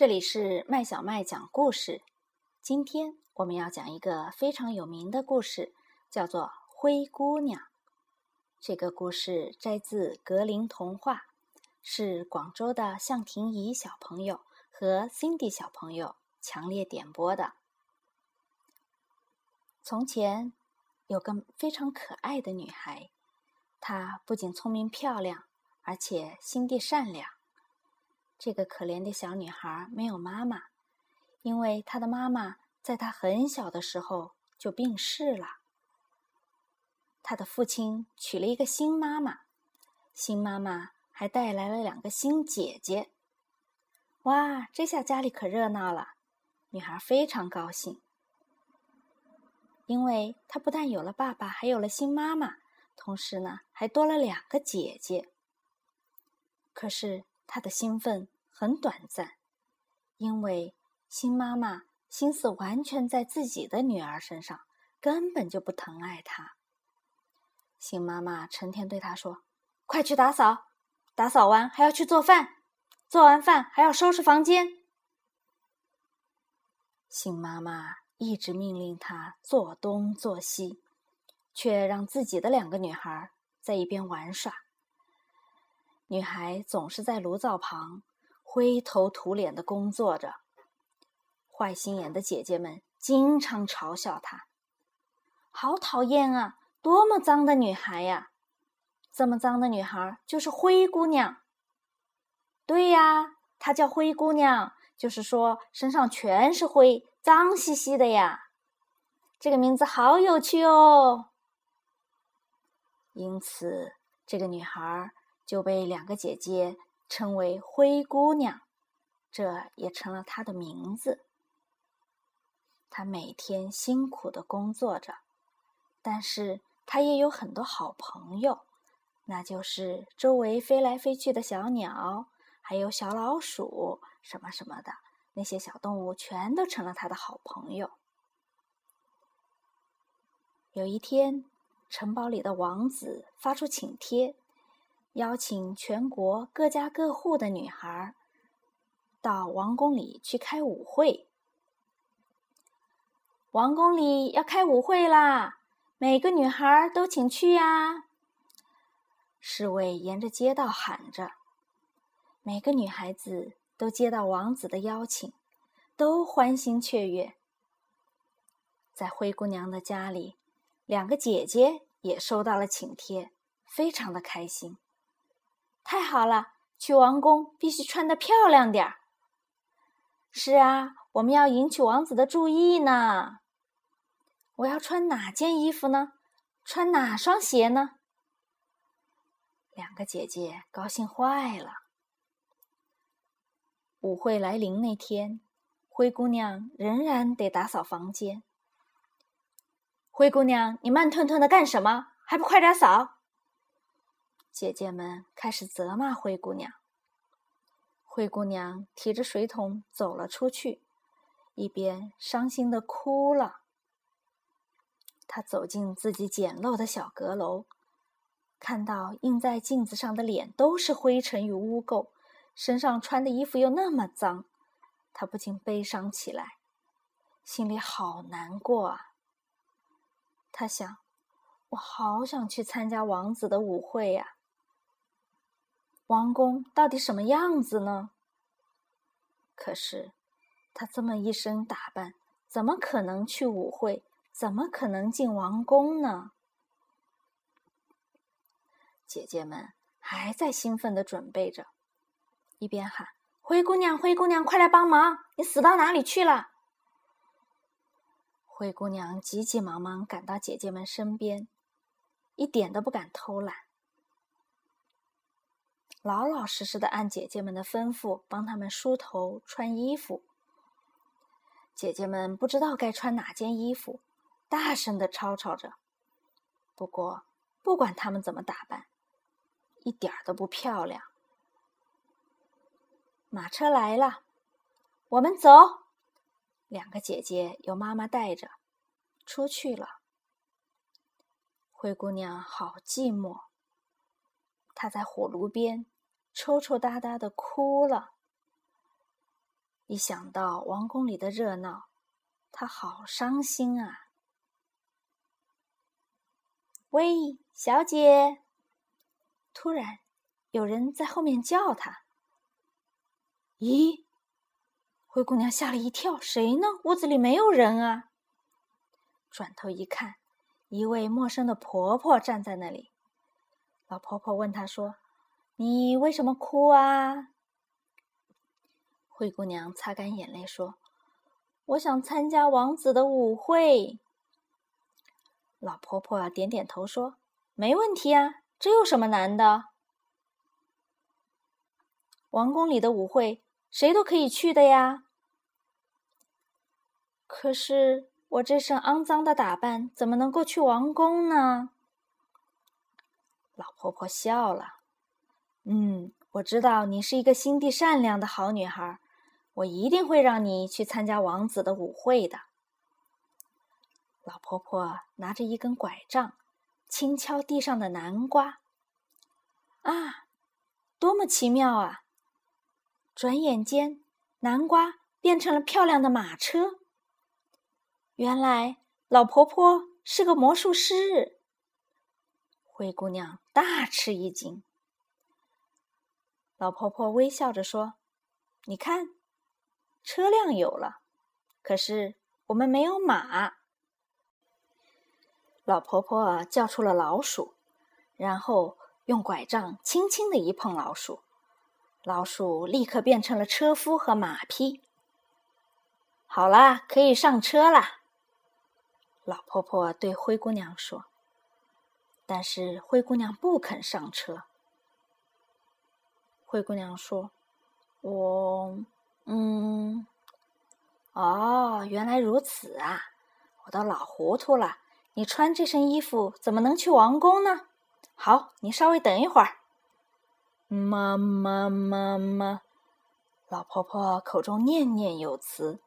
这里是麦小麦讲故事。今天我们要讲一个非常有名的故事，叫做《灰姑娘》。这个故事摘自格林童话，是广州的向婷怡小朋友和 Cindy 小朋友强烈点播的。从前有个非常可爱的女孩，她不仅聪明漂亮，而且心地善良。这个可怜的小女孩没有妈妈，因为她的妈妈在她很小的时候就病逝了。她的父亲娶了一个新妈妈，新妈妈还带来了两个新姐姐。哇，这下家里可热闹了！女孩非常高兴，因为她不但有了爸爸，还有了新妈妈，同时呢，还多了两个姐姐。可是。他的兴奋很短暂，因为新妈妈心思完全在自己的女儿身上，根本就不疼爱她。新妈妈成天对他说：“快去打扫，打扫完还要去做饭，做完饭还要收拾房间。”新妈妈一直命令他做东做西，却让自己的两个女孩在一边玩耍。女孩总是在炉灶旁灰头土脸的工作着，坏心眼的姐姐们经常嘲笑她：“好讨厌啊，多么脏的女孩呀！这么脏的女孩就是灰姑娘。”对呀，她叫灰姑娘，就是说身上全是灰，脏兮兮的呀。这个名字好有趣哦。因此，这个女孩。就被两个姐姐称为灰姑娘，这也成了她的名字。她每天辛苦的工作着，但是她也有很多好朋友，那就是周围飞来飞去的小鸟，还有小老鼠什么什么的那些小动物，全都成了她的好朋友。有一天，城堡里的王子发出请帖。邀请全国各家各户的女孩到王宫里去开舞会。王宫里要开舞会啦，每个女孩都请去呀！侍卫沿着街道喊着，每个女孩子都接到王子的邀请，都欢欣雀跃。在灰姑娘的家里，两个姐姐也收到了请帖，非常的开心。太好了，去王宫必须穿的漂亮点儿。是啊，我们要引起王子的注意呢。我要穿哪件衣服呢？穿哪双鞋呢？两个姐姐高兴坏了。舞会来临那天，灰姑娘仍然得打扫房间。灰姑娘，你慢吞吞的干什么？还不快点扫！姐姐们开始责骂灰姑娘。灰姑娘提着水桶走了出去，一边伤心的哭了。她走进自己简陋的小阁楼，看到映在镜子上的脸都是灰尘与污垢，身上穿的衣服又那么脏，她不禁悲伤起来，心里好难过啊。她想：“我好想去参加王子的舞会呀。”王宫到底什么样子呢？可是，她这么一身打扮，怎么可能去舞会？怎么可能进王宫呢？姐姐们还在兴奋的准备着，一边喊：“灰姑娘，灰姑娘，快来帮忙！你死到哪里去了？”灰姑娘急急忙忙赶到姐姐们身边，一点都不敢偷懒。老老实实的按姐姐们的吩咐帮他们梳头、穿衣服。姐姐们不知道该穿哪件衣服，大声的吵吵着。不过，不管他们怎么打扮，一点儿都不漂亮。马车来了，我们走。两个姐姐由妈妈带着出去了。灰姑娘好寂寞。她在火炉边抽抽搭搭的哭了。一想到王宫里的热闹，她好伤心啊！喂，小姐！突然，有人在后面叫她。咦，灰姑娘吓了一跳，谁呢？屋子里没有人啊！转头一看，一位陌生的婆婆站在那里。老婆婆问她说：“你为什么哭啊？”灰姑娘擦干眼泪说：“我想参加王子的舞会。”老婆婆点点头说：“没问题啊，这有什么难的？王宫里的舞会谁都可以去的呀。”可是我这身肮脏的打扮怎么能够去王宫呢？老婆婆笑了：“嗯，我知道你是一个心地善良的好女孩。”我一定会让你去参加王子的舞会的。老婆婆拿着一根拐杖，轻敲地上的南瓜。啊，多么奇妙啊！转眼间，南瓜变成了漂亮的马车。原来，老婆婆是个魔术师。灰姑娘大吃一惊。老婆婆微笑着说：“你看。”车辆有了，可是我们没有马。老婆婆叫出了老鼠，然后用拐杖轻轻的一碰老鼠，老鼠立刻变成了车夫和马匹。好啦，可以上车啦。老婆婆对灰姑娘说。但是灰姑娘不肯上车。灰姑娘说：“我……”嗯，哦，原来如此啊！我都老糊涂了。你穿这身衣服怎么能去王宫呢？好，你稍微等一会儿。妈妈妈妈，老婆婆口中念念有词，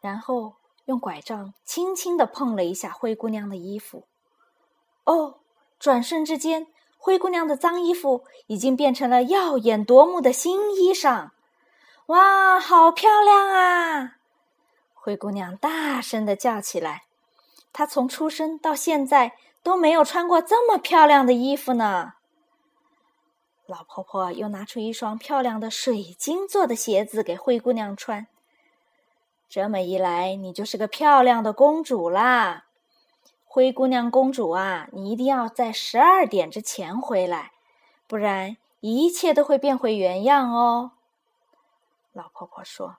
然后用拐杖轻轻的碰了一下灰姑娘的衣服。哦，转瞬之间，灰姑娘的脏衣服已经变成了耀眼夺目的新衣裳。哇，好漂亮啊！灰姑娘大声的叫起来。她从出生到现在都没有穿过这么漂亮的衣服呢。老婆婆又拿出一双漂亮的水晶做的鞋子给灰姑娘穿。这么一来，你就是个漂亮的公主啦！灰姑娘公主啊，你一定要在十二点之前回来，不然一切都会变回原样哦。老婆婆说：“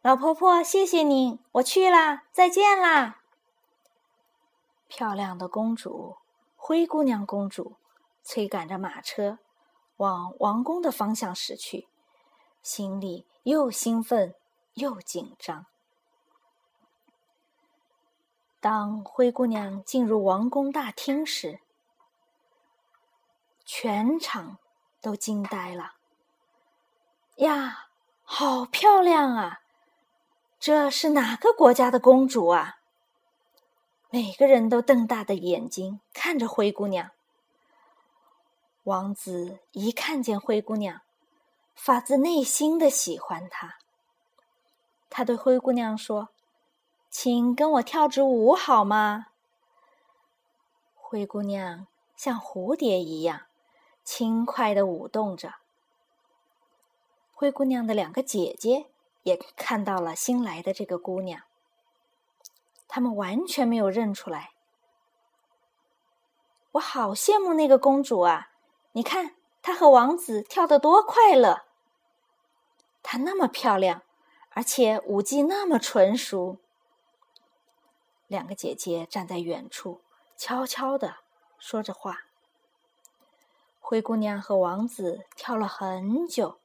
老婆婆，谢谢你，我去啦，再见啦。”漂亮的公主，灰姑娘公主，催赶着马车往王宫的方向驶去，心里又兴奋又紧张。当灰姑娘进入王宫大厅时，全场都惊呆了。呀，好漂亮啊！这是哪个国家的公主啊？每个人都瞪大的眼睛看着灰姑娘。王子一看见灰姑娘，发自内心的喜欢她。他对灰姑娘说：“请跟我跳支舞好吗？”灰姑娘像蝴蝶一样轻快的舞动着。灰姑娘的两个姐姐也看到了新来的这个姑娘，他们完全没有认出来。我好羡慕那个公主啊！你看她和王子跳得多快乐，她那么漂亮，而且舞技那么纯熟。两个姐姐站在远处，悄悄的说着话。灰姑娘和王子跳了很久。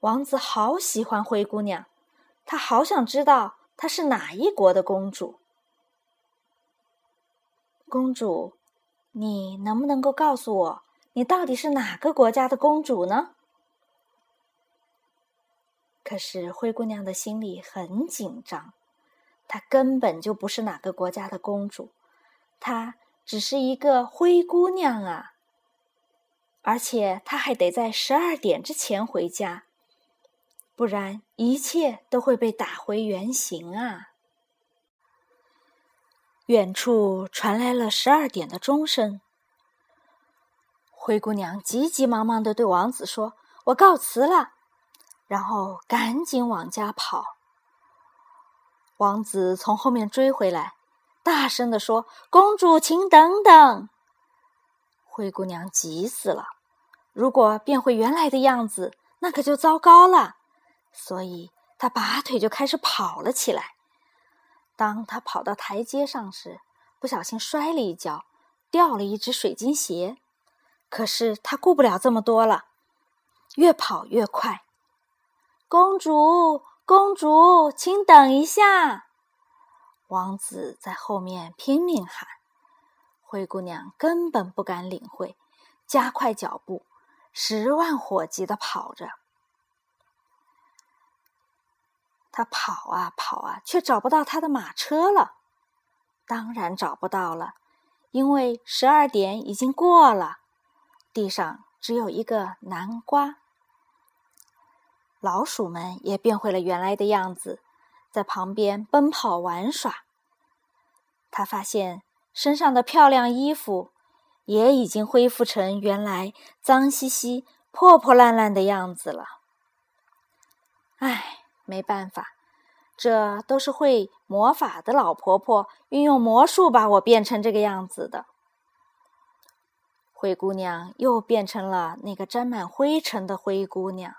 王子好喜欢灰姑娘，他好想知道她是哪一国的公主。公主，你能不能够告诉我，你到底是哪个国家的公主呢？可是灰姑娘的心里很紧张，她根本就不是哪个国家的公主，她只是一个灰姑娘啊！而且她还得在十二点之前回家。不然一切都会被打回原形啊！远处传来了十二点的钟声。灰姑娘急急忙忙的对王子说：“我告辞了。”然后赶紧往家跑。王子从后面追回来，大声的说：“公主，请等等！”灰姑娘急死了，如果变回原来的样子，那可就糟糕了。所以她拔腿就开始跑了起来。当她跑到台阶上时，不小心摔了一跤，掉了一只水晶鞋。可是她顾不了这么多了，越跑越快。公主，公主，请等一下！王子在后面拼命喊。灰姑娘根本不敢领会，加快脚步，十万火急的跑着。她跑啊跑啊，却找不到她的马车了。当然找不到了，因为十二点已经过了，地上只有一个南瓜。老鼠们也变回了原来的样子，在旁边奔跑玩耍。他发现身上的漂亮衣服也已经恢复成原来脏兮兮、破破烂烂的样子了。唉，没办法，这都是会魔法的老婆婆运用魔术把我变成这个样子的。灰姑娘又变成了那个沾满灰尘的灰姑娘。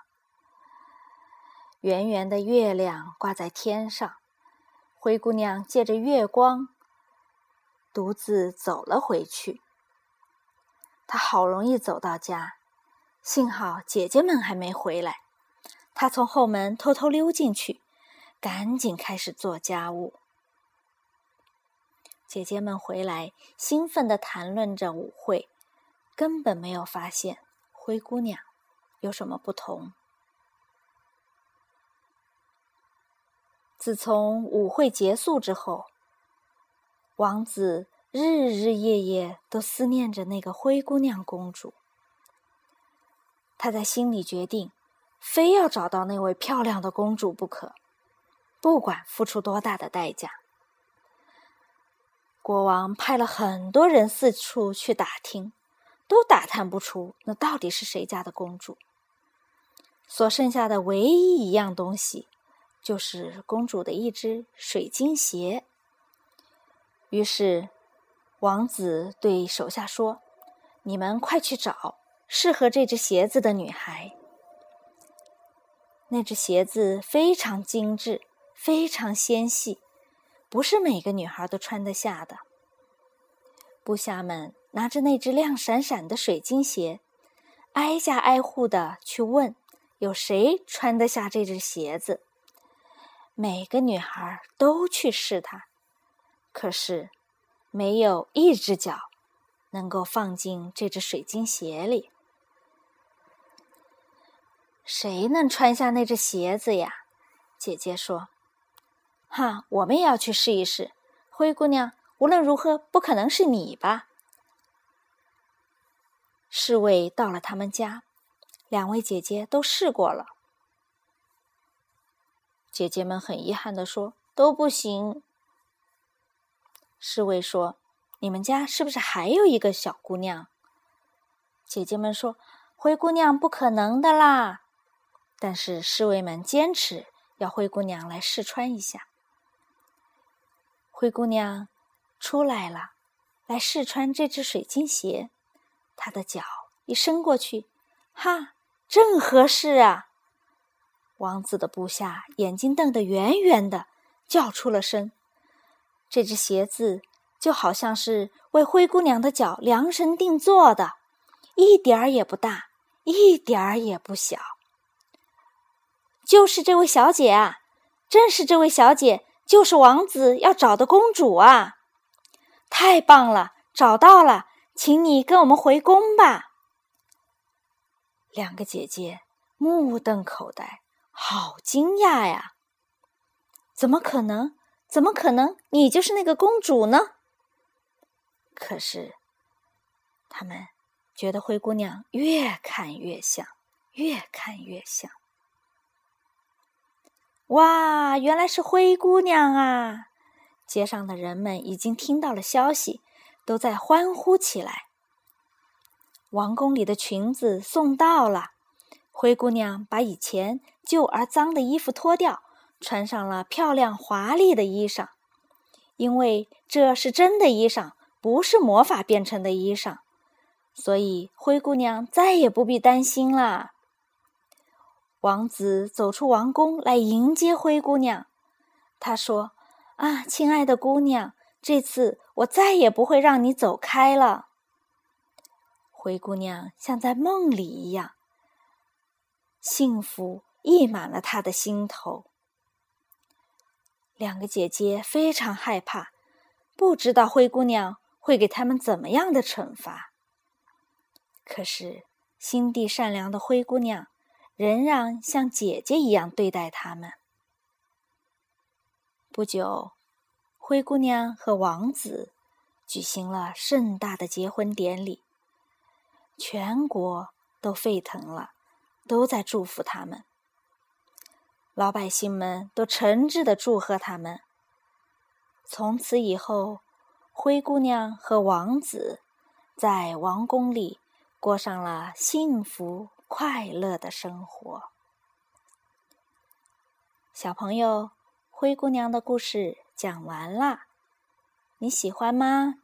圆圆的月亮挂在天上，灰姑娘借着月光，独自走了回去。她好容易走到家，幸好姐姐们还没回来。她从后门偷偷溜进去，赶紧开始做家务。姐姐们回来，兴奋地谈论着舞会，根本没有发现灰姑娘有什么不同。自从舞会结束之后，王子日日夜夜都思念着那个灰姑娘公主。他在心里决定，非要找到那位漂亮的公主不可，不管付出多大的代价。国王派了很多人四处去打听，都打探不出那到底是谁家的公主。所剩下的唯一一样东西。就是公主的一只水晶鞋。于是，王子对手下说：“你们快去找适合这只鞋子的女孩。那只鞋子非常精致，非常纤细，不是每个女孩都穿得下的。”部下们拿着那只亮闪闪的水晶鞋，挨家挨户的去问，有谁穿得下这只鞋子。每个女孩都去试它，可是没有一只脚能够放进这只水晶鞋里。谁能穿下那只鞋子呀？姐姐说：“哈，我们也要去试一试。”灰姑娘，无论如何不可能是你吧？侍卫到了他们家，两位姐姐都试过了。姐姐们很遗憾地说：“都不行。”侍卫说：“你们家是不是还有一个小姑娘？”姐姐们说：“灰姑娘不可能的啦。”但是侍卫们坚持要灰姑娘来试穿一下。灰姑娘出来了，来试穿这只水晶鞋。她的脚一伸过去，哈，正合适啊！王子的部下眼睛瞪得圆圆的，叫出了声。这只鞋子就好像是为灰姑娘的脚量身定做的，一点儿也不大，一点儿也不小。就是这位小姐啊，正是这位小姐，就是王子要找的公主啊！太棒了，找到了，请你跟我们回宫吧。两个姐姐目瞪口呆。好惊讶呀！怎么可能？怎么可能？你就是那个公主呢？可是，他们觉得灰姑娘越看越像，越看越像。哇，原来是灰姑娘啊！街上的人们已经听到了消息，都在欢呼起来。王宫里的裙子送到了，灰姑娘把以前旧而脏的衣服脱掉，穿上了漂亮华丽的衣裳。因为这是真的衣裳，不是魔法变成的衣裳，所以灰姑娘再也不必担心了。王子走出王宫来迎接灰姑娘，他说：“啊，亲爱的姑娘，这次我再也不会让你走开了。”灰姑娘像在梦里一样，幸福溢满了他的心头。两个姐姐非常害怕，不知道灰姑娘会给他们怎么样的惩罚。可是心地善良的灰姑娘。仍然像姐姐一样对待他们。不久，灰姑娘和王子举行了盛大的结婚典礼，全国都沸腾了，都在祝福他们。老百姓们都诚挚的祝贺他们。从此以后，灰姑娘和王子在王宫里过上了幸福。快乐的生活，小朋友，灰姑娘的故事讲完啦，你喜欢吗？